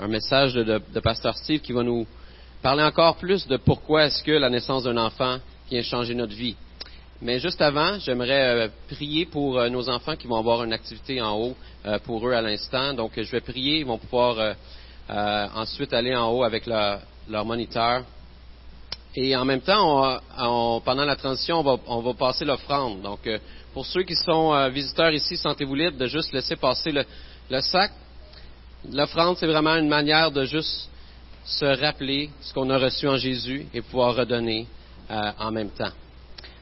un message de, de, Pasteur Steve qui va nous parler encore plus de pourquoi est-ce que la naissance d'un enfant vient changer notre vie. Mais juste avant, j'aimerais euh, prier pour euh, nos enfants qui vont avoir une activité en haut euh, pour eux à l'instant. Donc, je vais prier. Ils vont pouvoir ensuite aller en haut avec leur, moniteur. Et en même temps, pendant la transition, on va, on va passer l'offrande. Donc, pour ceux qui sont visiteurs ici, sentez-vous libre de juste laisser passer le sac. L'offrande, c'est vraiment une manière de juste se rappeler ce qu'on a reçu en Jésus et pouvoir redonner euh, en même temps.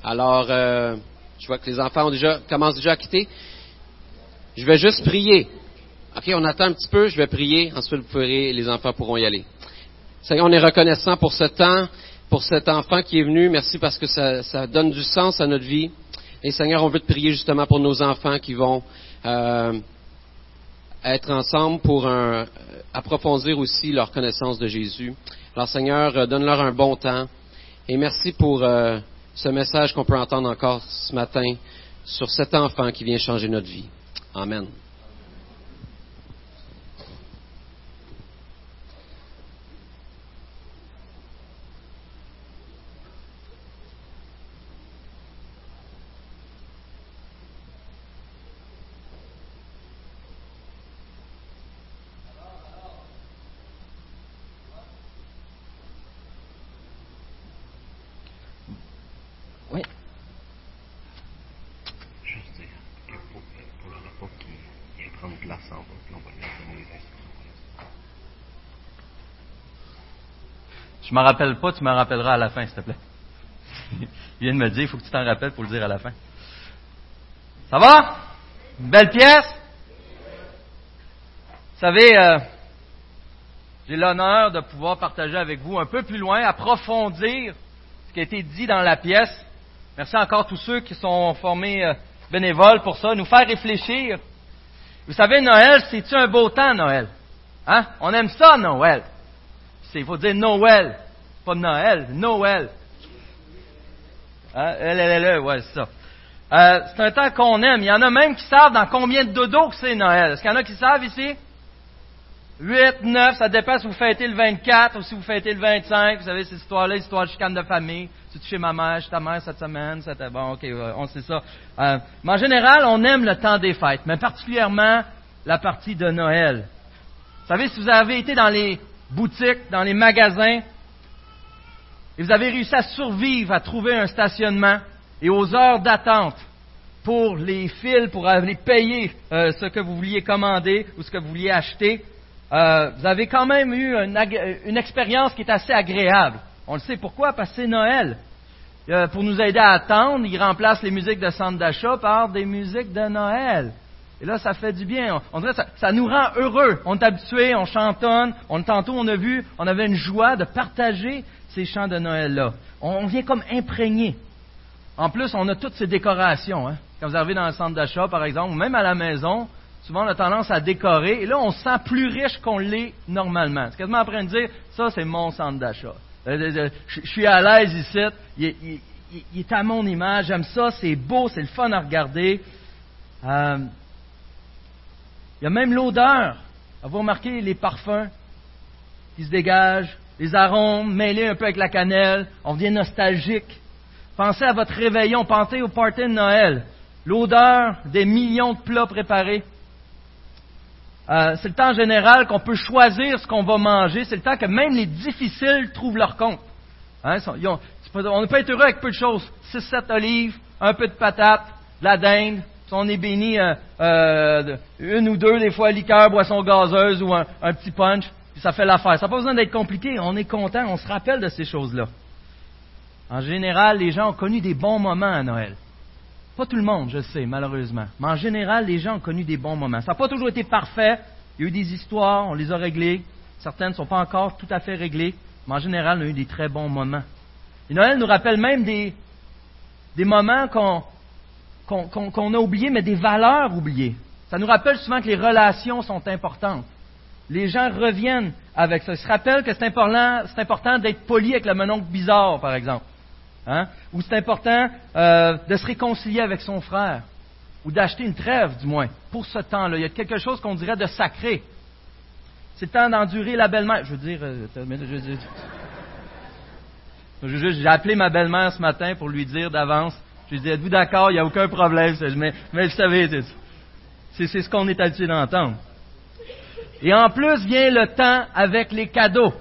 Alors, euh, je vois que les enfants commencent déjà à quitter. Je vais juste prier. OK, on attend un petit peu, je vais prier, ensuite vous pourrez, les enfants pourront y aller. Seigneur, on est reconnaissant pour ce temps, pour cet enfant qui est venu. Merci parce que ça, ça donne du sens à notre vie. Et Seigneur, on veut te prier justement pour nos enfants qui vont euh, être ensemble pour un, euh, approfondir aussi leur connaissance de Jésus. Alors Seigneur, euh, donne-leur un bon temps et merci pour euh, ce message qu'on peut entendre encore ce matin sur cet enfant qui vient changer notre vie. Amen. Je m'en rappelle pas, tu me rappelleras à la fin, s'il te plaît. Il vient de me dire, il faut que tu t'en rappelles pour le dire à la fin. Ça va? Une belle pièce? Vous savez, euh, j'ai l'honneur de pouvoir partager avec vous un peu plus loin, approfondir ce qui a été dit dans la pièce. Merci encore à tous ceux qui sont formés euh, bénévoles pour ça, nous faire réfléchir. Vous savez, Noël, c'est-tu un beau temps, Noël? Hein? On aime ça, Noël. Il faut dire Noël, pas Noël, Noël. Hein? L, ouais, c'est ça. Euh, c'est un temps qu'on aime. Il y en a même qui savent dans combien de dodo que c'est Noël. Est-ce qu'il y en a qui savent ici? 8, 9, ça dépend si vous fêtez le 24 ou si vous fêtez le 25. Vous savez, cette histoire-là, histoire de chicane de famille. Tu es chez ma mère, chez ta mère cette semaine, c'était bon, ok, on sait ça. Euh, mais en général, on aime le temps des fêtes, mais particulièrement la partie de Noël. Vous savez, si vous avez été dans les boutiques, dans les magasins, et vous avez réussi à survivre, à trouver un stationnement et aux heures d'attente pour les fils, pour aller payer euh, ce que vous vouliez commander ou ce que vous vouliez acheter, euh, vous avez quand même eu une, expérience qui est assez agréable. On le sait pourquoi, parce que c'est Noël. Euh, pour nous aider à attendre, il remplace les musiques de centre d'achat par des musiques de Noël. Et là, ça fait du bien. On, dirait ça, ça nous rend heureux. On est habitué, on chantonne. On, tantôt, on a vu, on avait une joie de partager ces chants de Noël-là. On, vient comme imprégné. En plus, on a toutes ces décorations. Hein. Quand vous arrivez dans le centre d'achat, par exemple, ou même à la maison, souvent on a tendance à décorer. Et là, on se sent plus riche qu'on l'est normalement. C'est quasiment en train de dire, ça, c'est mon centre d'achat. Euh, euh, euh, je suis à l'aise ici. Il, est à mon image. J'aime ça. C'est beau. C'est le fun à regarder. Il y a même l'odeur. Avez-vous remarqué les parfums qui se dégagent, les arômes mêlés un peu avec la cannelle? On devient nostalgique. Pensez à votre réveillon, pensez au party de Noël. L'odeur des millions de plats préparés. Euh, c'est le temps général qu'on peut choisir ce qu'on va manger. C'est le temps que même les difficiles trouvent leur compte. Hein, on ne peut être heureux avec peu de choses. 6-7 olives, un peu de patates, de la dinde, on est béni euh, euh, une ou deux, des fois, liqueur, boisson gazeuse ou un, petit punch, ça fait l'affaire. Ça n'a pas besoin d'être compliqué. On est content, on se rappelle de ces choses-là. En général, les gens ont connu des bons moments à Noël. Pas tout le monde, je sais, malheureusement. Mais en général, les gens ont connu des bons moments. Ça n'a pas toujours été parfait. Il y a eu des histoires, on les a réglées. Certaines ne sont pas encore tout à fait réglées. Mais en général, on a eu des très bons moments. Et Noël nous rappelle même des, des moments qu'on qu'on a oublié, mais des valeurs oubliées. Ça nous rappelle souvent que les relations sont importantes. Les gens reviennent avec ça. Ils se rappellent que c'est important, important d'être poli avec le mononcle bizarre, par exemple. Hein? Ou c'est important euh, de se réconcilier avec son frère. Ou d'acheter une trêve, du moins, pour ce temps-là. Il y a quelque chose qu'on dirait de sacré. C'est le temps d'endurer la belle-mère. Je veux dire, euh, j'ai appelé ma belle-mère ce matin pour lui dire d'avance. Je lui dit, êtes-vous d'accord? Il n'y a aucun problème. Mais, mais vous savez, c'est ce qu'on est habitué d'entendre. Et en plus vient le temps avec les cadeaux.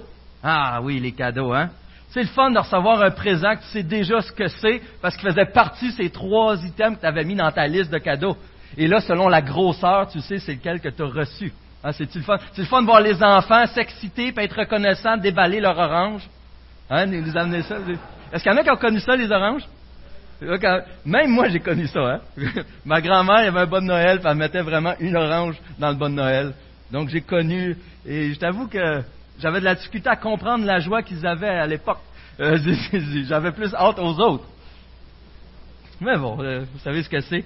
Ah oui, les cadeaux, hein? C'est le fun de recevoir un présent que tu sais déjà ce que c'est parce qu'il faisait partie de ces trois items que tu avais mis dans ta liste de cadeaux. Et là, selon la grosseur, tu sais c'est lequel que tu as reçu. Ah, c'est le fun? C'est le fun de voir les enfants s'exciter, et être reconnaissants, déballer leur orange. Hein. Est-ce qu'il y en a qui ont connu ça, les oranges? Même moi, j'ai connu ça. Hein? Ma grand-mère avait un bon Noël, puis elle mettait vraiment une orange dans le bon Noël. Donc j'ai connu, et je t'avoue que j'avais de la difficulté à comprendre la joie qu'ils avaient à l'époque. Euh, j'avais plus hâte aux autres. Mais bon, euh, vous savez ce que c'est.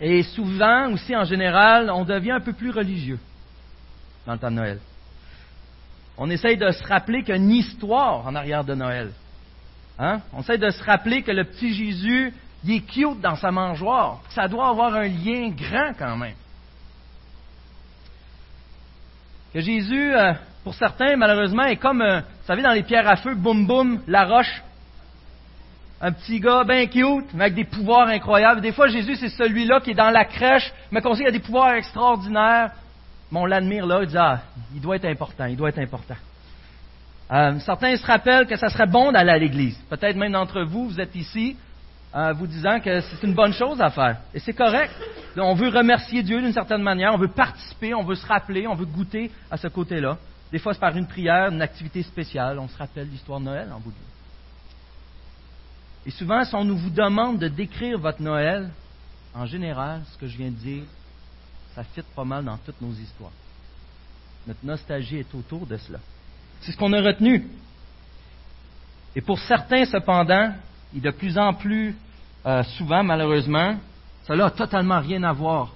Et souvent, aussi en général, on devient un peu plus religieux dans le temps de Noël. On essaye de se rappeler qu'il y a une histoire en arrière de Noël. Hein? On essaye de se rappeler que le petit Jésus, il est cute dans sa mangeoire. Ça doit avoir un lien grand quand même. Que Jésus, euh, pour certains, malheureusement, est comme, euh, vous savez, dans les pierres à feu, boum boum, la roche. Un petit gars bien cute, mais avec des pouvoirs incroyables. Des fois, Jésus, c'est celui-là qui est dans la crèche, mais qu'on sait qu'il a des pouvoirs extraordinaires. Mais on l'admire là, il dit, ah, il doit être important, il doit être important. Euh, certains se rappellent que ça serait bon d'aller à l'église. Peut-être même d'entre vous, vous êtes ici, euh, vous disant que c'est une bonne chose à faire. Et c'est correct. On veut remercier Dieu d'une certaine manière, on veut participer, on veut se rappeler, on veut goûter à ce côté-là. Des fois, c'est par une prière, une activité spéciale. On se rappelle l'histoire de Noël en bout de. Et souvent, si on nous vous demande de décrire votre Noël, en général, ce que je viens de dire, ça fit pas mal dans toutes nos histoires. Notre nostalgie est autour de cela. C'est ce qu'on a retenu. Et pour certains, cependant, et de plus en plus euh, souvent, malheureusement, cela n'a totalement rien à voir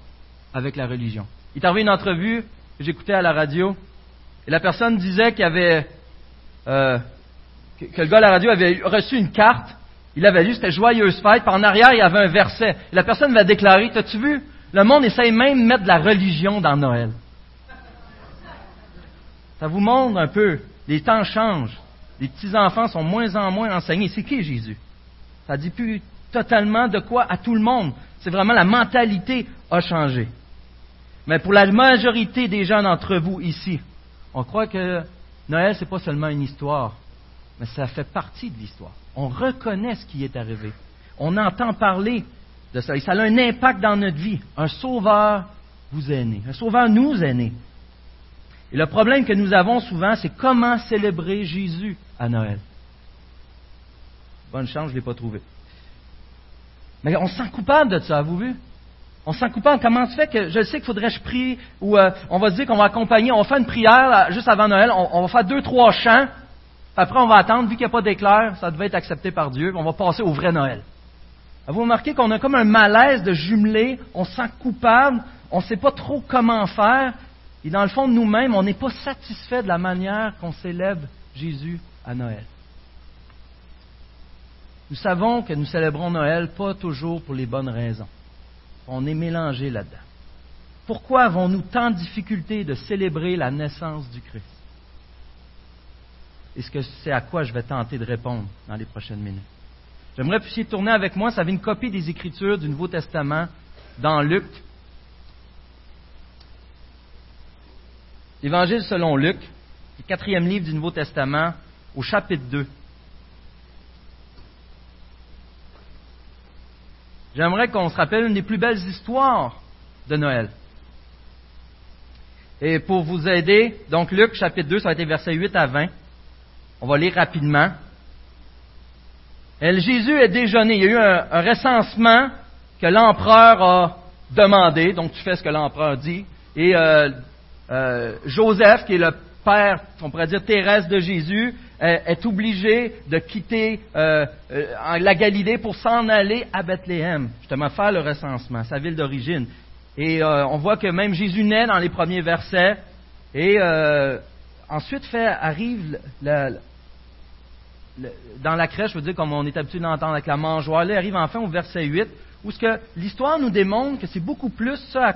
avec la religion. Il est arrivé une entrevue que j'écoutais à la radio, et la personne disait qu'il avait, euh, que, le gars à la radio avait reçu une carte, il avait lu, c'était Joyeuse fête, puis en arrière, il y avait un verset. Et la personne va déclarer, t'as-tu vu, le monde essaye même de mettre de la religion dans Noël. Ça vous montre un peu, les temps changent, les petits-enfants sont moins en moins enseignés. C'est qui Jésus? Ça dit plus totalement de quoi à tout le monde. C'est vraiment la mentalité a changé. Mais pour la majorité des gens d'entre vous ici, on croit que Noël, ce n'est pas seulement une histoire, mais ça fait partie de l'histoire. On reconnaît ce qui est arrivé. On entend parler de ça. Et ça a un impact dans notre vie. Un sauveur vous est né. Un sauveur nous est né. Et le problème que nous avons souvent, c'est comment célébrer Jésus à Noël. Bonne chance, je ne l'ai pas trouvé. Mais on se sent coupable de ça, avez-vous vu? On se sent coupable. Comment se fait que je sais qu'il faudrait que je prie, ou euh, on va dire qu'on va accompagner, on va faire une prière juste avant Noël, on, va faire deux, trois chants, après on va attendre, vu qu'il n'y a pas d'éclair, ça devait être accepté par Dieu, on va passer au vrai Noël. Avez-vous remarqué qu'on a comme un malaise de jumeler, on se sent coupable, on ne sait pas trop comment faire, et dans le fond nous-mêmes, on n'est pas satisfait de la manière qu'on célèbre Jésus à Noël. Nous savons que nous célébrons Noël pas toujours pour les bonnes raisons. On est mélangé là-dedans. Pourquoi avons-nous tant de difficultés de célébrer la naissance du Christ? Que c'est à quoi je vais tenter de répondre dans les prochaines minutes? J'aimerais que vous tourner avec moi, ça avait une copie des Écritures du Nouveau Testament dans Luc. L'Évangile selon Luc, le quatrième livre du Nouveau Testament, au chapitre 2. J'aimerais qu'on se rappelle une des plus belles histoires de Noël. Et pour vous aider, donc Luc chapitre 2, ça a été versets 8 à 20. On va lire rapidement. Jésus est déjeuné. Il y a eu un, recensement que l'empereur a demandé, donc tu fais ce que l'empereur dit. Et euh, euh, Joseph, qui est le père, on pourrait dire Thérèse de Jésus, est obligé de quitter euh, euh, la Galilée pour s'en aller à Bethléem, justement faire le recensement, sa ville d'origine. Et euh, on voit que même Jésus naît dans les premiers versets. Et ensuite fait, arrive dans la crèche, je veux dire, comme on est habitué d'entendre avec la mangeoire, là, arrive enfin au verset 8, où ce l'histoire nous démontre que c'est beaucoup plus ça euh,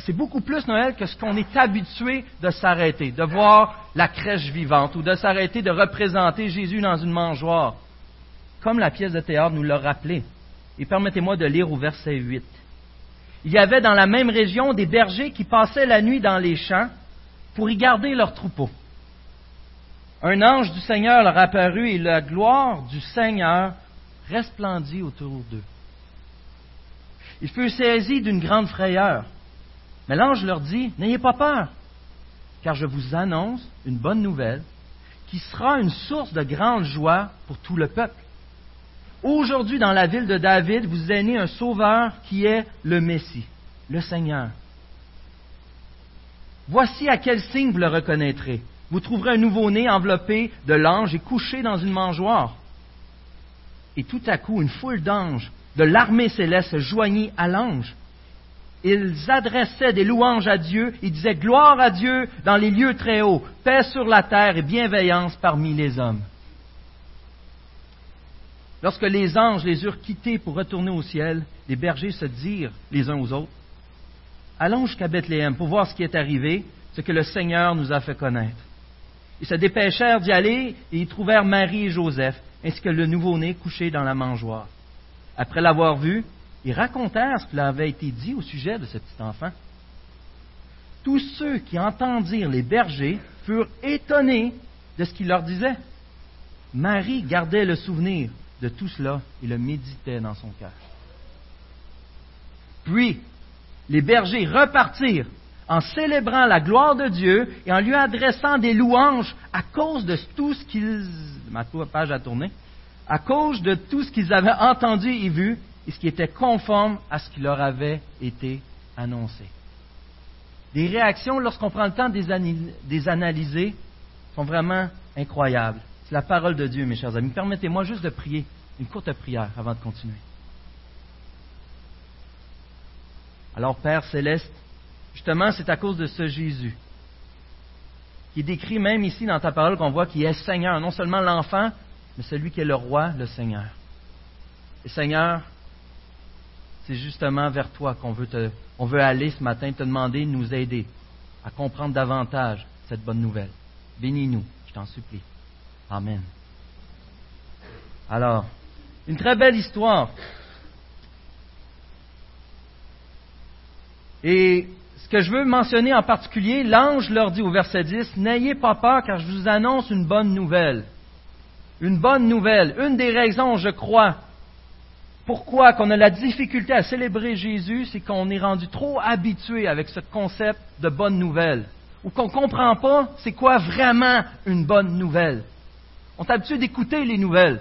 c'est beaucoup plus Noël que ce qu'on est habitué de s'arrêter, de voir la crèche vivante ou de s'arrêter de représenter Jésus dans une mangeoire, comme la pièce de théâtre nous l'a rappelé. Et permettez-moi de lire au verset 8. Il y avait dans la même région des bergers qui passaient la nuit dans les champs pour y garder leurs troupeaux. Un ange du Seigneur leur apparut et la gloire du Seigneur resplendit autour d'eux. Ils furent saisis d'une grande frayeur. Mais l'ange leur dit, N'ayez pas peur, car je vous annonce une bonne nouvelle qui sera une source de grande joie pour tout le peuple. Aujourd'hui, dans la ville de David, vous est né un sauveur qui est le Messie, le Seigneur. Voici à quel signe vous le reconnaîtrez. Vous trouverez un nouveau-né enveloppé de l'ange et couché dans une mangeoire. Et tout à coup, une foule d'anges de l'armée céleste se joignit à l'ange. Ils adressaient des louanges à Dieu, ils disaient gloire à Dieu dans les lieux très hauts, paix sur la terre et bienveillance parmi les hommes. Lorsque les anges les eurent quittés pour retourner au ciel, les bergers se dirent les uns aux autres Allons jusqu'à Bethléem pour voir ce qui est arrivé, ce que le Seigneur nous a fait connaître. Ils se dépêchèrent d'y aller et y trouvèrent Marie et Joseph, ainsi que le nouveau-né couché dans la mangeoire. Après l'avoir vu, ils racontèrent ce qui leur avait été dit au sujet de ce petit enfant. Tous ceux qui entendirent les bergers furent étonnés de ce qu'il leur disait. Marie gardait le souvenir de tout cela et le méditait dans son cœur. Puis, les bergers repartirent en célébrant la gloire de Dieu et en lui adressant des louanges à cause de tout ce qu'ils... Ma page a tourné. À cause de tout ce qu'ils avaient entendu et vu et ce qui était conforme à ce qui leur avait été annoncé. Les réactions, lorsqu'on prend le temps de les analyser, sont vraiment incroyables. C'est la parole de Dieu, mes chers amis. Permettez-moi juste de prier une courte prière avant de continuer. Alors, Père céleste, justement, c'est à cause de ce Jésus qui est décrit même ici dans ta parole qu'on voit qu'il est Seigneur, non seulement l'enfant, mais celui qui est le roi, le Seigneur. Et Seigneur, c'est justement vers toi qu'on veut, aller ce matin, te demander de nous aider à comprendre davantage cette bonne nouvelle. Bénis-nous, je t'en supplie. Amen. Alors, une très belle histoire. Et ce que je veux mentionner en particulier, l'ange leur dit au verset 10, N'ayez pas peur car je vous annonce une bonne nouvelle. Une bonne nouvelle. Une des raisons, je crois, pourquoi qu'on a la difficulté à célébrer Jésus, c'est qu'on est rendu trop habitué avec ce concept de bonne nouvelle, ou qu'on ne comprend pas c'est quoi vraiment une bonne nouvelle. On est habitué d'écouter les nouvelles.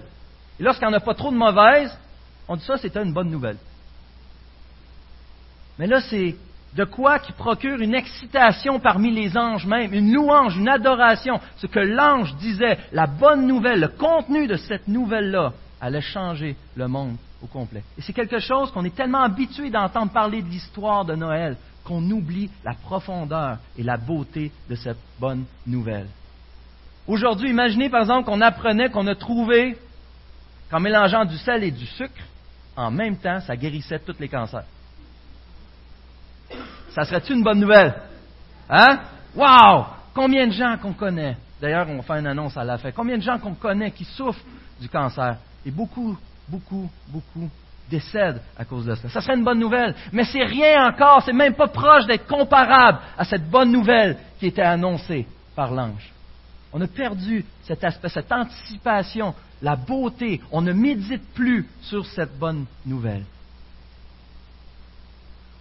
Et lorsqu'il n'y en a pas trop de mauvaises, on dit ça, c'est une bonne nouvelle. Mais là, c'est de quoi qui procure une excitation parmi les anges même, une louange, une adoration. Ce que l'ange disait, la bonne nouvelle, le contenu de cette nouvelle-là, allait changer le monde au complet. Et c'est quelque chose qu'on est tellement habitué d'entendre parler de l'histoire de Noël qu'on oublie la profondeur et la beauté de cette bonne nouvelle. Aujourd'hui, imaginez par exemple qu'on apprenait qu'on a trouvé qu'en mélangeant du sel et du sucre, en même temps, ça guérissait tous les cancers. Ça serait une bonne nouvelle? Hein? Wow! Combien de gens qu'on connaît? D'ailleurs, on faire une annonce à la fin. Combien de gens qu'on connaît qui souffrent du cancer? Et beaucoup beaucoup, beaucoup décèdent à cause de ça. Ça serait une bonne nouvelle, mais c'est rien encore, c'est même pas proche d'être comparable à cette bonne nouvelle qui était annoncée par l'ange. On a perdu cet aspect, cette anticipation, la beauté. On ne médite plus sur cette bonne nouvelle.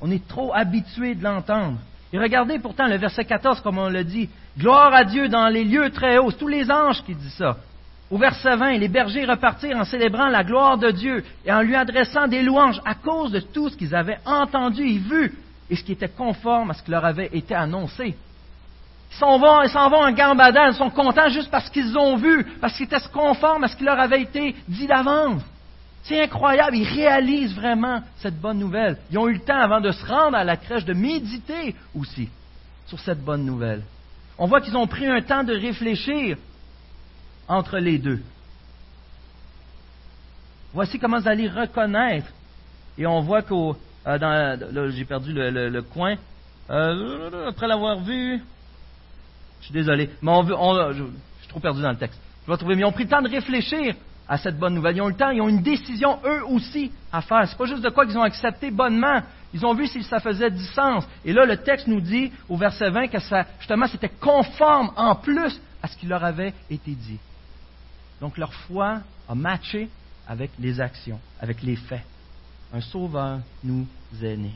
On est trop habitué de l'entendre. Et regardez pourtant le verset 14, comme on l'a dit. Gloire à Dieu dans les lieux très hauts. C'est tous les anges qui disent ça. Au verset 20, les bergers repartirent en célébrant la gloire de Dieu et en lui adressant des louanges à cause de tout ce qu'ils avaient entendu et vu et ce qui était conforme à ce qui leur avait été annoncé. Ils s'en vont, s'en vont en gambadant, ils sont contents juste parce qu'ils ont vu, parce qu'ils étaient conformes à ce qui leur avait été dit d'avance. C'est incroyable, ils réalisent vraiment cette bonne nouvelle. Ils ont eu le temps avant de se rendre à la crèche de méditer aussi sur cette bonne nouvelle. On voit qu'ils ont pris un temps de réfléchir entre les deux. Voici comment vous allez reconnaître. Et on voit qu'au. Euh, j'ai perdu le, coin. Euh, après l'avoir vu, je suis désolé, mais on, on, je, suis trop perdu dans le texte. Je vais trouver. Mais ils ont pris le temps de réfléchir à cette bonne nouvelle. Ils ont eu le temps, ils ont une décision eux aussi à faire. C'est pas juste de quoi qu'ils ont accepté bonnement. Ils ont vu si ça faisait du sens. Et là, le texte nous dit au verset 20 que ça, justement, c'était conforme en plus à ce qui leur avait été dit. Donc leur foi a matché avec les actions, avec les faits. Un sauveur nous est né.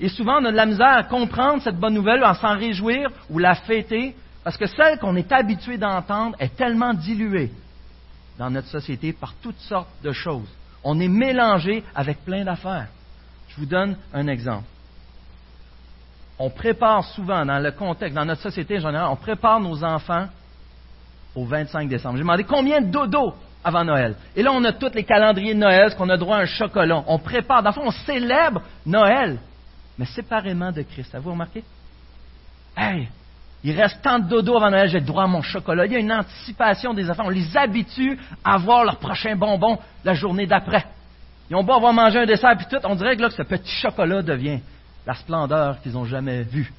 Et souvent, on a de la misère à comprendre cette bonne nouvelle, à s'en réjouir ou la fêter, parce que celle qu'on est habitué d'entendre est tellement diluée dans notre société par toutes sortes de choses. On est mélangé avec plein d'affaires. Je vous donne un exemple. On prépare souvent, dans le contexte, dans notre société en général, on prépare nos enfants au 25 décembre. J'ai demandé combien de dodo avant Noël. Et là, on a tous les calendriers de Noël, ce qu'on a droit à un chocolat. On prépare, dans le fond, on célèbre Noël, mais séparément de Christ. Avez-vous remarqué? Hey, il reste tant de dodo avant Noël, j'ai droit à mon chocolat. Il y a une anticipation des enfants. On les habitue à voir leur prochain bonbon la journée d'après. Ils ont beau avoir mangé un dessert puis tout, on dirait que, là, ce petit chocolat devient la splendeur qu'ils n'ont jamais vue.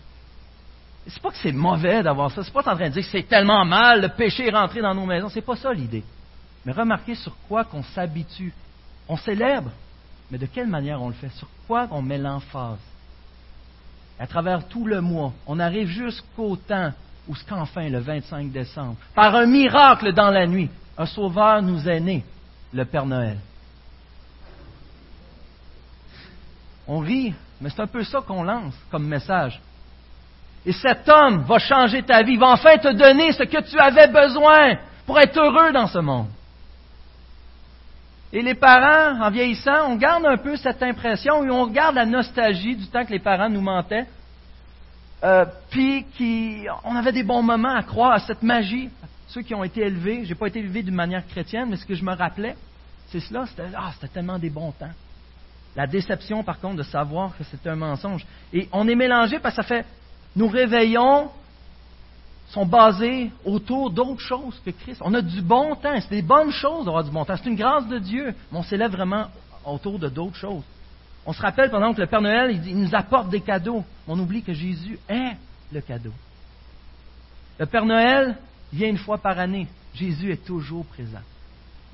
C'est pas que c'est mauvais d'avoir ça. C'est pas en train de dire que c'est tellement mal, le péché est rentré dans nos maisons. C'est pas ça l'idée. Mais remarquez sur quoi qu'on s'habitue. On célèbre, mais de quelle manière on le fait? Sur quoi on met l'emphase? À travers tout le mois, on arrive jusqu'au temps où, qu'enfin, le 25 décembre, par un miracle dans la nuit, un sauveur nous est né, le Père Noël. On rit, mais c'est un peu ça qu'on lance comme message. Et cet homme va changer ta vie, va enfin te donner ce que tu avais besoin pour être heureux dans ce monde. Et les parents, en vieillissant, on garde un peu cette impression et on regarde la nostalgie du temps que les parents nous mentaient, euh, puis on avait des bons moments à croire à cette magie. Ceux qui ont été élevés, je n'ai pas été élevé d'une manière chrétienne, mais ce que je me rappelais, c'est cela, c'était, ah, c'était tellement des bons temps. La déception, par contre, de savoir que c'est un mensonge. Et on est mélangé parce que ça fait, nous réveillons, sont basés autour d'autres choses que Christ. On a du bon temps, c'est des bonnes choses d'avoir du bon temps. C'est une grâce de Dieu, mais on s'élève vraiment autour de d'autres choses. On se rappelle pendant que le Père Noël, il nous apporte des cadeaux. On oublie que Jésus est le cadeau. Le Père Noël vient une fois par année. Jésus est toujours présent.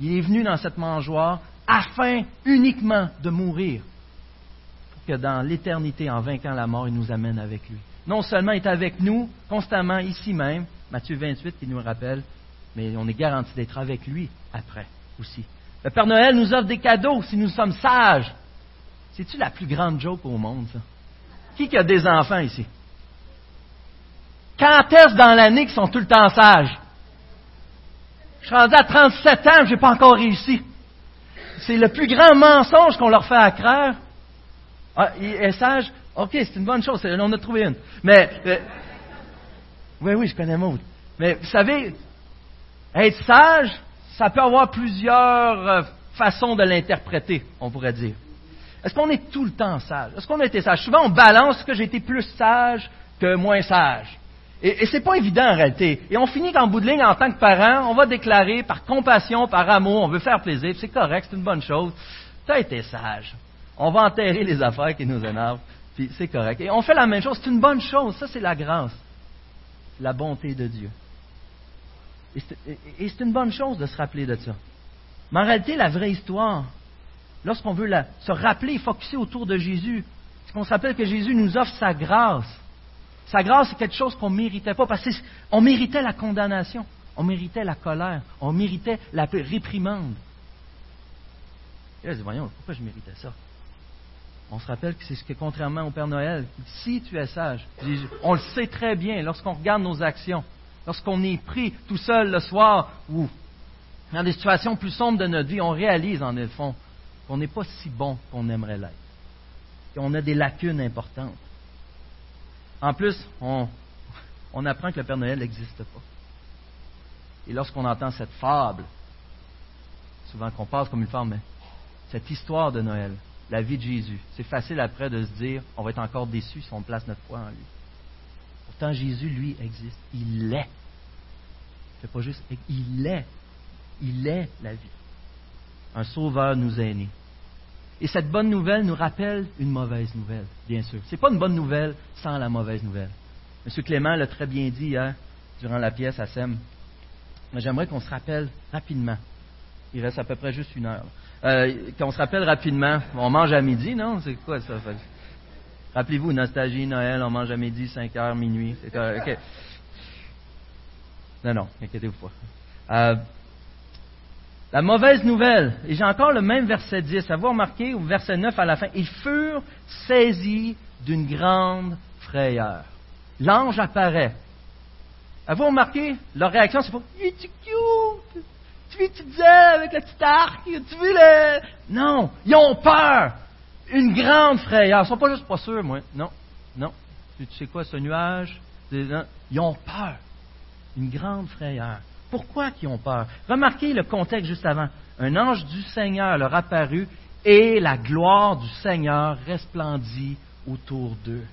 Il est venu dans cette mangeoire afin uniquement de mourir, pour que dans l'éternité, en vainquant la mort, il nous amène avec lui. Non seulement est avec nous constamment ici même, Matthieu 28 qui nous rappelle, mais on est garanti d'être avec lui après aussi. Le Père Noël nous offre des cadeaux si nous sommes sages. C'est-tu la plus grande joke au monde, ça? Qui a des enfants ici? Quand est-ce dans l'année qu'ils sont tout le temps sages? Je suis rendu à 37 ans, je n'ai pas encore réussi. C'est le plus grand mensonge qu'on leur fait à croire. Ah, il est sage? OK, c'est une bonne chose. On a trouvé une. Mais, euh, oui, oui, je connais Maud. Mais vous savez, être sage, ça peut avoir plusieurs euh, façons de l'interpréter, on pourrait dire. Est-ce qu'on est tout le temps sage? Est-ce qu'on a été sage? Souvent, on balance que j'ai été plus sage que moins sage. Et, et c'est pas évident en réalité. Et on finit qu'en bout de ligne, en tant que parent, on va déclarer par compassion, par amour, on veut faire plaisir, c'est correct, c'est une bonne chose. Tu as été sage. On va enterrer les affaires qui nous énervent, puis c'est correct. Et on fait la même chose, c'est une bonne chose, ça c'est la grâce, la bonté de Dieu. Et c'est une bonne chose de se rappeler de ça. Mais en réalité, la vraie histoire, lorsqu'on veut se rappeler, focuser autour de Jésus, c'est qu'on se rappelle que Jésus nous offre sa grâce. Sa grâce, c'est quelque chose qu'on ne méritait pas, parce qu'on méritait la condamnation, on méritait la colère, on méritait la réprimande. Et là, dit, voyons, pourquoi je méritais ça? On se rappelle que c'est ce que, contrairement au Père Noël, si tu es sage, on le sait très bien lorsqu'on regarde nos actions, lorsqu'on est pris tout seul le soir ou dans des situations plus sombres de notre vie, on réalise en le fond qu'on n'est pas si bon qu'on aimerait l'être, qu'on a des lacunes importantes. En plus, on, apprend que le Père Noël n'existe pas. Et lorsqu'on entend cette fable, souvent qu'on passe comme une fable, mais cette histoire de Noël, la vie de Jésus, c'est facile après de se dire, on va être encore déçu si on place notre foi en lui. Pourtant, Jésus, lui, existe. Il l'est. C'est pas juste, il est. Il est la vie. Un sauveur nous est né. Et cette bonne nouvelle nous rappelle une mauvaise nouvelle, bien sûr. Ce n'est pas une bonne nouvelle sans la mauvaise nouvelle. M. Clément l'a très bien dit hier, durant la pièce à SEM. Mais j'aimerais qu'on se rappelle rapidement. Il reste à peu près juste une heure. Euh, qu'on se rappelle rapidement. On mange à midi, non? C'est quoi ça? Rappelez-vous, nostalgie, Noël, on mange à midi, 5 heures, minuit. Non, non, inquiétez-vous pas. Euh, la mauvaise nouvelle, et j'ai encore le même verset 10, à vous remarquer, au verset 9 à la fin, ils furent saisis d'une grande frayeur. L'ange apparaît. Avez-vous remarqué? Leur réaction, c'est pas « Il cute! Tu vis tu disais avec le petit arc? Tu vis le... » Non, ils ont peur. Une grande frayeur. Ils sont pas juste pas sûrs, moi. Non, non. Tu sais quoi, ce nuage? Ils ont peur. Une grande frayeur. Pourquoi ils ont peur? Remarquez le contexte juste avant. Un ange du Seigneur leur apparut et la gloire du Seigneur resplendit autour d'eux.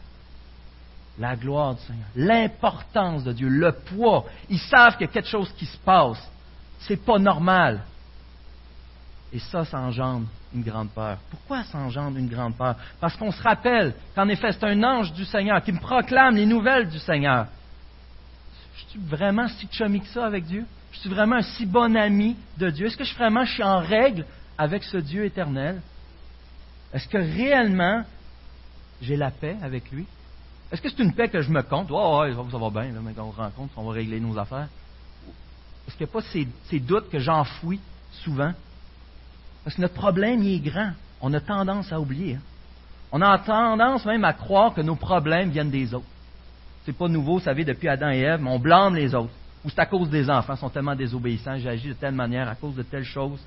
La gloire du Seigneur, l'importance de Dieu, le poids. Ils savent qu'il y a quelque chose qui se passe. C'est pas normal. Et ça, ça engendre une grande peur. Pourquoi ça engendre une grande peur? Parce qu'on se rappelle qu'en effet, c'est un ange du Seigneur qui me proclame les nouvelles du Seigneur. Je suis vraiment si chummy que ça avec Dieu? Je suis vraiment un si bon ami de Dieu? Est-ce que je, vraiment je suis en règle avec ce Dieu éternel? Est-ce que réellement j'ai la paix avec lui? Est-ce que c'est une paix que je me compte? Oh, ouais, ça va bien, là, mais on rencontre, on va régler nos affaires. Est-ce qu'il n'y a pas ces, doutes que j'enfouis souvent? Parce que notre problème, il est grand. On a tendance à oublier. Hein. On a tendance même à croire que nos problèmes viennent des autres. C'est pas nouveau, vous savez, depuis Adam et Ève, mais on blâme les autres. Ou c'est à cause des enfants, ils sont tellement désobéissants, j'agis de telle manière à cause de telle chose.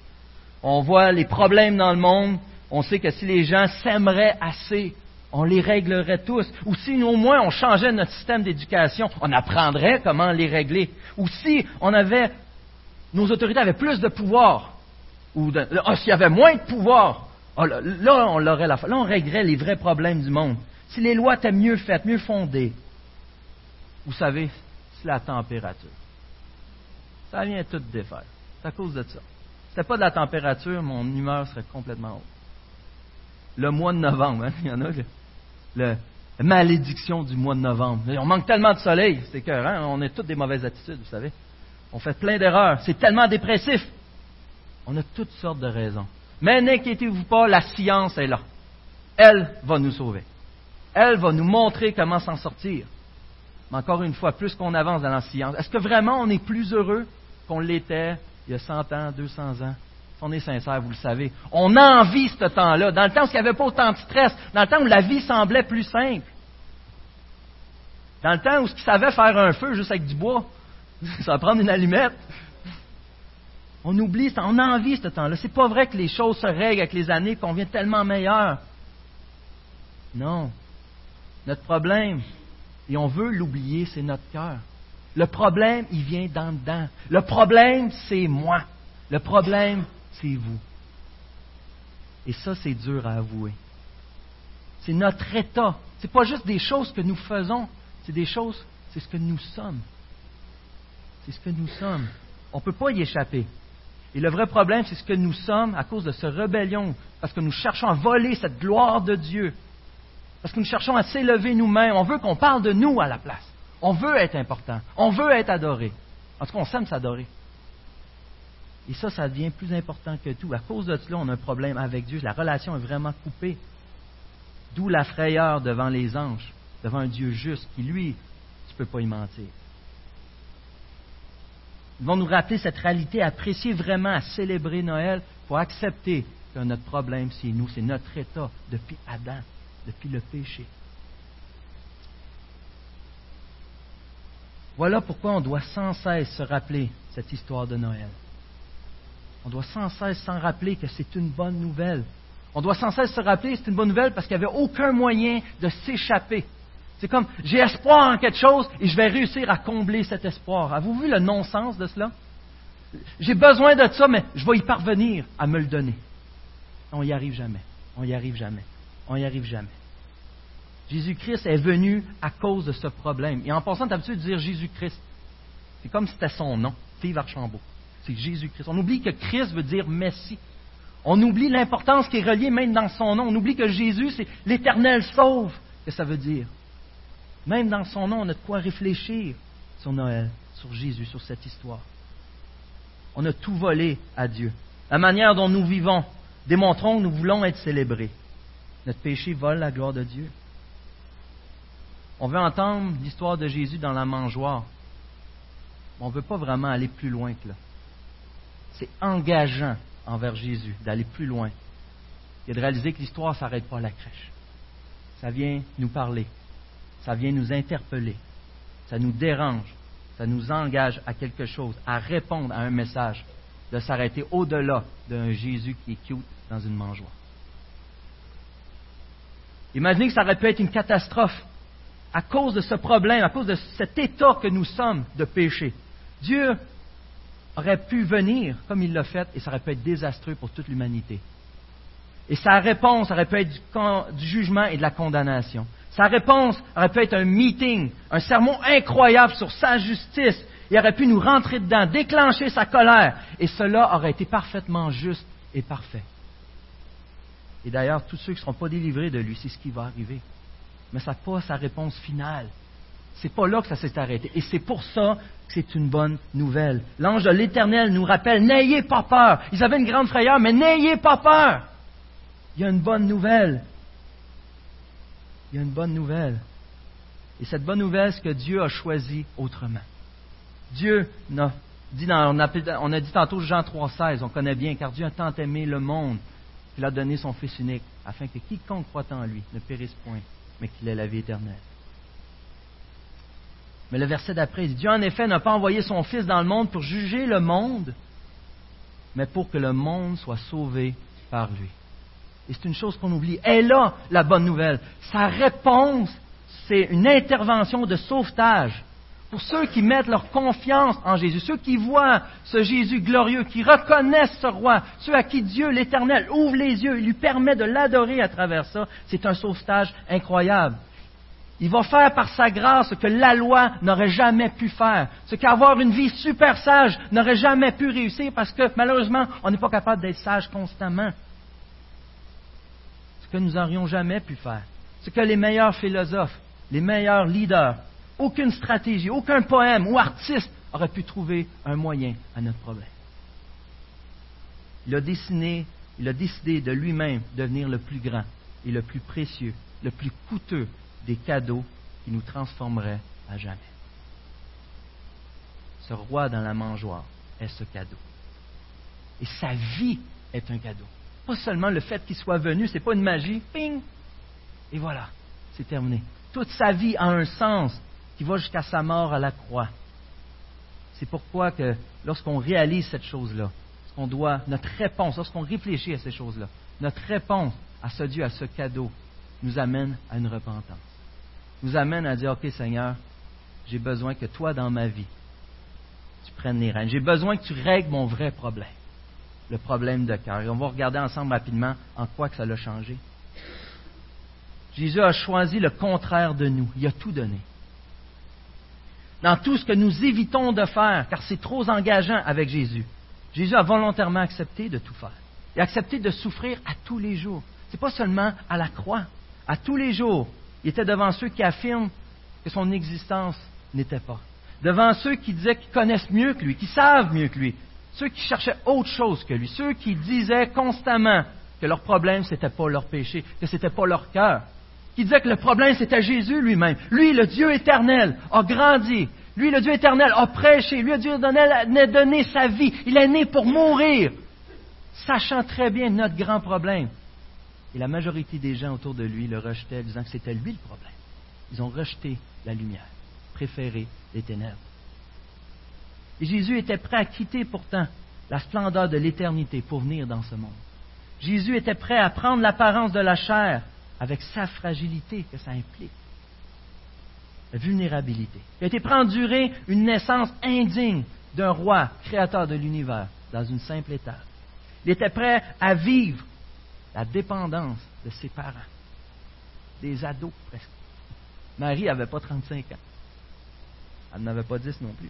On voit les problèmes dans le monde, on sait que si les gens s'aimeraient assez, on les réglerait tous. Ou si au moins on changeait notre système d'éducation, on apprendrait comment les régler. Ou si on avait, nos autorités avaient plus de pouvoir, ou ah, s'il y avait moins de pouvoir, ah, là, on l'aurait là on réglerait les vrais problèmes du monde. Si les lois étaient mieux faites, mieux fondées, vous savez, c'est la température. Ça vient tout défaire. C'est à cause de ça. Si c'était pas de la température, mon humeur serait complètement haute. Le mois de novembre, hein, il y en a, la malédiction du mois de novembre. On manque tellement de soleil, c'est que hein, on a toutes des mauvaises attitudes, vous savez. On fait plein d'erreurs, c'est tellement dépressif. On a toutes sortes de raisons. Mais n'inquiétez-vous pas, la science est là. Elle va nous sauver. Elle va nous montrer comment s'en sortir. Mais encore une fois, plus qu'on avance dans la science, est-ce que vraiment on est plus heureux qu'on l'était il y a 100 ans, 200 ans? On est sincère, vous le savez. On envie ce temps-là. Dans le temps où il n'y avait pas autant de stress, dans le temps où la vie semblait plus simple. Dans le temps où ce qui savait faire un feu juste avec du bois, ça va prendre une allumette. On oublie, on a envie ce temps-là. C'est pas vrai que les choses se règlent avec les années, qu'on vient tellement meilleur. Non. Notre problème, et on veut l'oublier, c'est notre cœur. Le problème, il vient d'en dedans. Le problème, c'est moi. Le problème, c'est vous. Et ça, c'est dur à avouer. C'est notre état. Ce n'est pas juste des choses que nous faisons, c'est des choses, c'est ce que nous sommes. C'est ce que nous sommes. On ne peut pas y échapper. Et le vrai problème, c'est ce que nous sommes à cause de ce rébellion, parce que nous cherchons à voler cette gloire de Dieu, parce que nous cherchons à s'élever nous-mêmes. On veut qu'on parle de nous à la place. On veut être important. On veut être adoré. En tout cas, on s'aime s'adorer. Et ça, ça devient plus important que tout. À cause de cela, on a un problème avec Dieu. La relation est vraiment coupée. D'où la frayeur devant les anges, devant un Dieu juste qui, lui, tu ne peux pas y mentir. Ils vont nous rappeler cette réalité, apprécier vraiment, à célébrer Noël pour accepter que notre problème, c'est nous, c'est notre état depuis Adam depuis le péché. Voilà pourquoi on doit sans cesse se rappeler cette histoire de Noël. On doit sans cesse s'en rappeler que c'est une bonne nouvelle. On doit sans cesse se rappeler que c'est une bonne nouvelle parce qu'il n'y avait aucun moyen de s'échapper. C'est comme, j'ai espoir en quelque chose et je vais réussir à combler cet espoir. Avez-vous vu le non-sens de cela? J'ai besoin de ça, mais je vais y parvenir à me le donner. On n'y arrive jamais. On n'y arrive jamais on n'y arrive jamais. Jésus-Christ est venu à cause de ce problème. Et en passant, tu l'habitude de dire Jésus-Christ. C'est comme si c'était son nom, Steve Archambault. C'est Jésus-Christ. On oublie que Christ veut dire Messie. On oublie l'importance qui est reliée même dans son nom. On oublie que Jésus, c'est l'éternel sauve, que ça veut dire? Même dans son nom, on a de quoi réfléchir sur Noël, sur Jésus, sur cette histoire. On a tout volé à Dieu. La manière dont nous vivons, démontrons que nous voulons être célébrés. Notre péché vole la gloire de Dieu. On veut entendre l'histoire de Jésus dans la mangeoire. On ne veut pas vraiment aller plus loin que là. C'est engageant envers Jésus d'aller plus loin et de réaliser que l'histoire ne s'arrête pas à la crèche. Ça vient nous parler. Ça vient nous interpeller. Ça nous dérange. Ça nous engage à quelque chose, à répondre à un message, de s'arrêter au-delà d'un Jésus qui est cute dans une mangeoire. Imaginez que ça aurait pu être une catastrophe à cause de ce problème, à cause de cet état que nous sommes de péché. Dieu aurait pu venir comme il l'a fait et ça aurait pu être désastreux pour toute l'humanité. Et sa réponse aurait pu être du, jugement et de la condamnation. Sa réponse aurait pu être un meeting, un sermon incroyable sur sa justice. Il aurait pu nous rentrer dedans, déclencher sa colère. Et cela aurait été parfaitement juste et parfait. Et d'ailleurs, tous ceux qui ne seront pas délivrés de lui, c'est ce qui va arriver. Mais ça n'a pas sa réponse finale. C'est pas là que ça s'est arrêté. Et c'est pour ça que c'est une bonne nouvelle. L'ange de l'Éternel nous rappelle, n'ayez pas peur. Ils avaient une grande frayeur, mais n'ayez pas peur. Il y a une bonne nouvelle. Il y a une bonne nouvelle. Et cette bonne nouvelle, c'est que Dieu a choisi autrement. Dieu dit, on, a, on a dit tantôt Jean 3,16, on connaît bien, car Dieu a tant aimé le monde qu'il a donné son Fils unique, afin que quiconque croit en lui ne périsse point, mais qu'il ait la vie éternelle. Mais le verset d'après, dit, Dieu en effet n'a pas envoyé son Fils dans le monde pour juger le monde, mais pour que le monde soit sauvé par lui. Et c'est une chose qu'on oublie. Et là, la bonne nouvelle. Sa réponse, c'est une intervention de sauvetage pour ceux qui mettent leur confiance en Jésus, ceux qui voient ce Jésus glorieux, qui reconnaissent ce roi, ceux à qui Dieu l'Éternel ouvre les yeux et lui permet de l'adorer à travers ça, c'est un sauvetage incroyable. Il va faire par sa grâce ce que la loi n'aurait jamais pu faire, ce qu'avoir une vie super sage n'aurait jamais pu réussir parce que malheureusement, on n'est pas capable d'être sage constamment. Ce que nous n'aurions jamais pu faire, ce que les meilleurs philosophes, les meilleurs leaders, aucune stratégie, aucun poème ou artiste aurait pu trouver un moyen à notre problème. Il a dessiné, il a décidé de lui-même devenir le plus grand et le plus précieux, le plus coûteux des cadeaux qui nous transformeraient à jamais. Ce roi dans la mangeoire est ce cadeau. Et sa vie est un cadeau. Pas seulement le fait qu'il soit venu, ce n'est pas une magie, ping, et voilà, c'est terminé. Toute sa vie a un sens qui va jusqu'à sa mort à la croix. C'est pourquoi que lorsqu'on réalise cette chose-là, qu'on doit, notre réponse, lorsqu'on réfléchit à ces choses-là, notre réponse à ce Dieu, à ce cadeau, nous amène à une repentance. Nous amène à dire, OK Seigneur, j'ai besoin que toi dans ma vie, tu prennes les rênes. J'ai besoin que tu règles mon vrai problème, le problème de cœur. Et on va regarder ensemble rapidement en quoi que ça l'a changé. Jésus a choisi le contraire de nous. Il a tout donné dans tout ce que nous évitons de faire, car c'est trop engageant avec Jésus. Jésus a volontairement accepté de tout faire. Il a accepté de souffrir à tous les jours. Ce n'est pas seulement à la croix. À tous les jours, il était devant ceux qui affirment que son existence n'était pas. Devant ceux qui disaient qu'ils connaissent mieux que lui, qui savent mieux que lui. Ceux qui cherchaient autre chose que lui. Ceux qui disaient constamment que leur problème, ce n'était pas leur péché, que ce n'était pas leur cœur, qui disait que le problème c'était Jésus lui-même. Lui, le Dieu éternel, a grandi. Lui, le Dieu éternel, a prêché. Lui, le Dieu éternel, a donné sa vie. Il est né pour mourir, sachant très bien notre grand problème. Et la majorité des gens autour de lui le rejetaient, disant que c'était lui le problème. Ils ont rejeté la lumière, préféré les ténèbres. Et Jésus était prêt à quitter pourtant la splendeur de l'éternité pour venir dans ce monde. Jésus était prêt à prendre l'apparence de la chair avec sa fragilité que ça implique. La vulnérabilité. Il a été prêt à endurer une naissance indigne d'un roi, créateur de l'univers, dans une simple étape. Il était prêt à vivre la dépendance de ses parents, des ados presque. Marie n'avait pas 35 ans. Elle n'avait pas 10 non plus.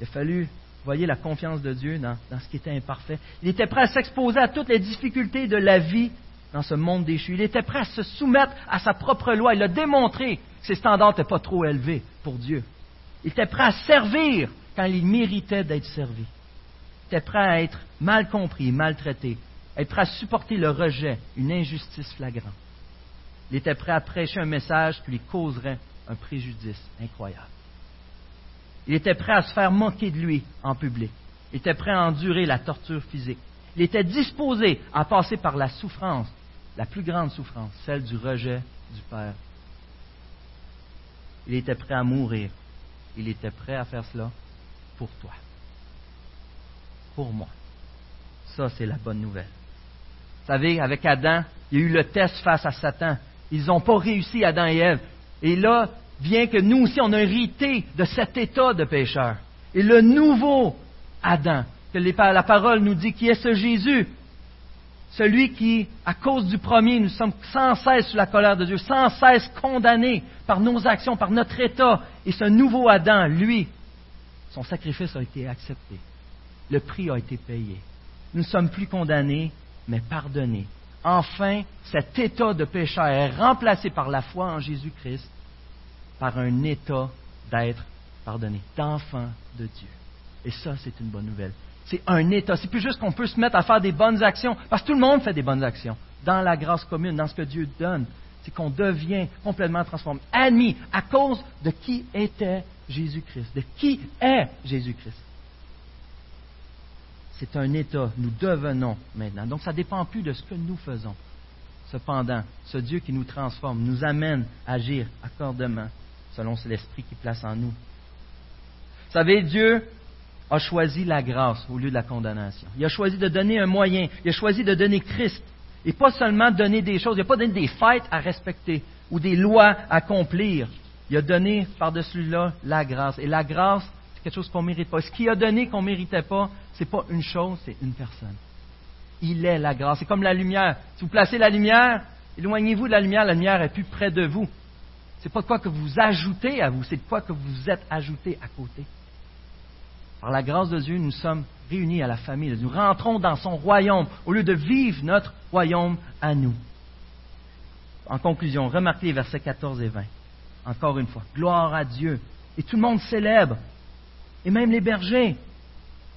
Il a fallu voyez la confiance de Dieu dans, dans ce qui était imparfait. Il était prêt à s'exposer à toutes les difficultés de la vie dans ce monde déchu. Il était prêt à se soumettre à sa propre loi. Il a démontré que ses standards n'étaient pas trop élevés pour Dieu. Il était prêt à servir quand il méritait d'être servi. Il était prêt à être mal compris, maltraité, être prêt à supporter le rejet, une injustice flagrante. Il était prêt à prêcher un message qui lui causerait un préjudice incroyable. Il était prêt à se faire moquer de lui en public. Il était prêt à endurer la torture physique. Il était disposé à passer par la souffrance, la plus grande souffrance, celle du rejet du Père. Il était prêt à mourir. Il était prêt à faire cela pour toi. Pour moi. Ça, c'est la bonne nouvelle. Vous savez, avec Adam, il y a eu le test face à Satan. Ils n'ont pas réussi, Adam et Ève. Et là, vient que nous aussi, on a hérité de cet état de pécheur. Et le nouveau Adam, que la parole nous dit, qui est ce Jésus, celui qui, à cause du premier, nous sommes sans cesse sous la colère de Dieu, sans cesse condamnés par nos actions, par notre état. Et ce nouveau Adam, lui, son sacrifice a été accepté. Le prix a été payé. Nous ne sommes plus condamnés, mais pardonnés. Enfin, cet état de pécheur est remplacé par la foi en Jésus-Christ par un état d'être pardonné, d'enfant de Dieu. Et ça, c'est une bonne nouvelle. C'est un état. C'est plus juste qu'on peut se mettre à faire des bonnes actions, parce que tout le monde fait des bonnes actions. Dans la grâce commune, dans ce que Dieu donne, c'est qu'on devient complètement transformé, admis à cause de qui était Jésus-Christ, de qui est Jésus-Christ. C'est un état, nous devenons maintenant. Donc ça ne dépend plus de ce que nous faisons. Cependant, ce Dieu qui nous transforme nous amène à agir accordément selon l'esprit qui place en nous. Vous savez, Dieu a choisi la grâce au lieu de la condamnation. Il a choisi de donner un moyen. Il a choisi de donner Christ. Et pas seulement donner des choses. Il n'a pas donné des fêtes à respecter ou des lois à accomplir. Il a donné par-dessus là la grâce. Et la grâce, quelque chose qu'on ne mérite pas. Ce qu'il a donné qu'on ne méritait pas, ce n'est pas une chose, c'est une personne. Il est la grâce. C'est comme la lumière. Si vous placez la lumière, éloignez-vous de la lumière, la lumière est plus près de vous. Ce n'est pas de quoi que vous ajoutez à vous, c'est de quoi que vous êtes ajouté à côté. Par la grâce de Dieu, nous sommes réunis à la famille. Nous rentrons dans son royaume au lieu de vivre notre royaume à nous. En conclusion, remarquez les versets 14 et 20. Encore une fois, gloire à Dieu. Et tout le monde célèbre. Et même les bergers.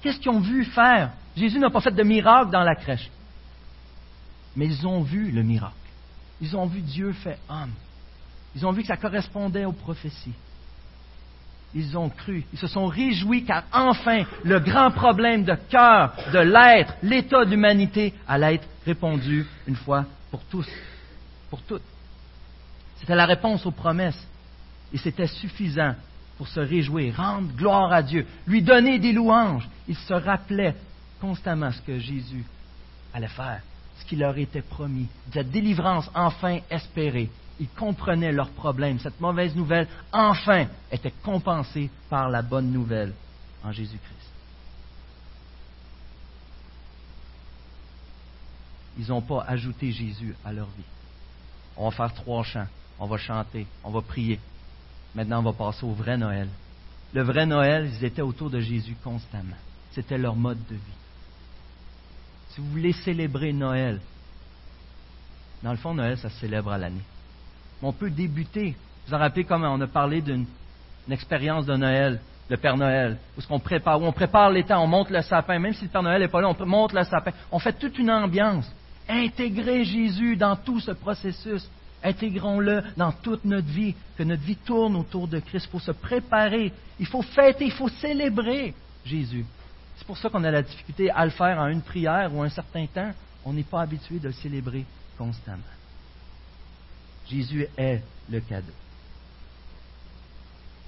Qu'est-ce qu'ils ont vu faire? Jésus n'a pas fait de miracle dans la crèche. Mais ils ont vu le miracle. Ils ont vu Dieu fait homme. Ils ont vu que ça correspondait aux prophéties. Ils ont cru. Ils se sont réjouis car enfin le grand problème de cœur, de l'être, l'état d'humanité allait être répondu une fois pour tous, pour toutes. C'était la réponse aux promesses. Et c'était suffisant pour se réjouir, rendre gloire à Dieu, lui donner des louanges. Ils se rappelaient constamment ce que Jésus allait faire, ce qui leur était promis, de la délivrance enfin espérée. Ils comprenaient leurs problèmes. Cette mauvaise nouvelle, enfin, était compensée par la bonne nouvelle en Jésus-Christ. Ils n'ont pas ajouté Jésus à leur vie. On va faire trois chants, on va chanter, on va prier. Maintenant, on va passer au vrai Noël. Le vrai Noël, ils étaient autour de Jésus constamment. C'était leur mode de vie si vous voulez célébrer Noël, dans le fond, Noël, ça se célèbre à l'année. On peut débuter. Vous en rappelez comment on a parlé d'une expérience de Noël, le Père Noël, où on prépare, où on prépare on monte le sapin, même si le Père Noël n'est pas là, on monte le sapin. On fait toute une ambiance. Intégrez Jésus dans tout ce processus. Intégrons-le dans toute notre vie, que notre vie tourne autour de Christ. Il faut se préparer, il faut fêter, il faut célébrer Jésus. C'est pour ça qu'on a la difficulté à le faire en une prière ou un certain temps. On n'est pas habitué de le célébrer constamment. Jésus est le cadeau.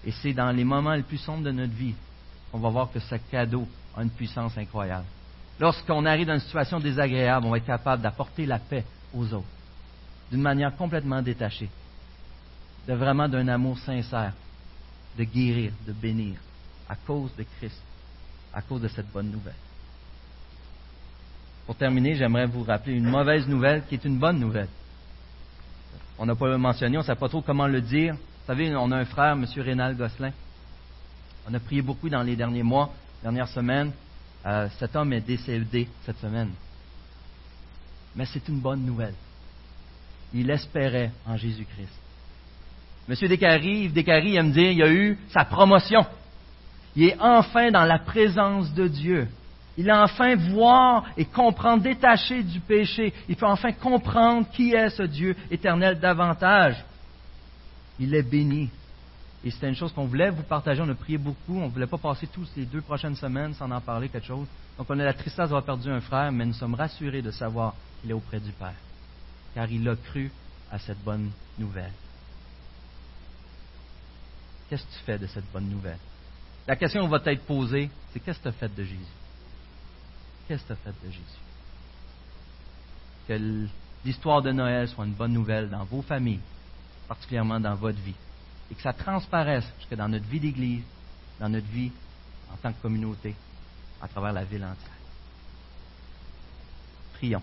Et c'est dans les moments les plus sombres de notre vie qu'on va voir que ce cadeau a une puissance incroyable. Lorsqu'on arrive dans une situation désagréable, on va être capable d'apporter la paix aux autres d'une manière complètement détachée, de vraiment d'un amour sincère, de guérir, de bénir, à cause de Christ à cause de cette bonne nouvelle. Pour terminer, j'aimerais vous rappeler une mauvaise nouvelle qui est une bonne nouvelle. On n'a pas mentionné, on ne sait pas trop comment le dire. Vous savez, on a un frère, M. Rénal Gosselin. On a prié beaucoup dans les derniers mois dernière semaine, euh, cet homme est décédé cette semaine. Mais c'est une bonne nouvelle. Il espérait en Jésus-Christ. Monsieur Descaries, Yves Descaries, il me dire, il a eu sa promotion. Il est enfin dans la présence de Dieu. Il a enfin voir et comprendre, détaché du péché. Il peut enfin comprendre qui est ce Dieu éternel davantage. Il est béni. Et c'était une chose qu'on voulait vous partager. On a prié beaucoup. On ne voulait pas passer toutes ces deux prochaines semaines sans en parler quelque chose. Donc on a la tristesse d'avoir perdu un frère, mais nous sommes rassurés de savoir qu'il est auprès du Père. Car il a cru à cette bonne nouvelle. Qu'est-ce que tu fais de cette bonne nouvelle? La question va être posée, c'est qu'est-ce que tu as fait de Jésus? Qu'est-ce que tu as fait de Jésus? Que l'histoire de Noël soit une bonne nouvelle dans vos familles, particulièrement dans votre vie, et que ça transparaisse jusque dans notre vie d'Église, dans notre vie en tant que communauté, à travers la ville entière. Prions.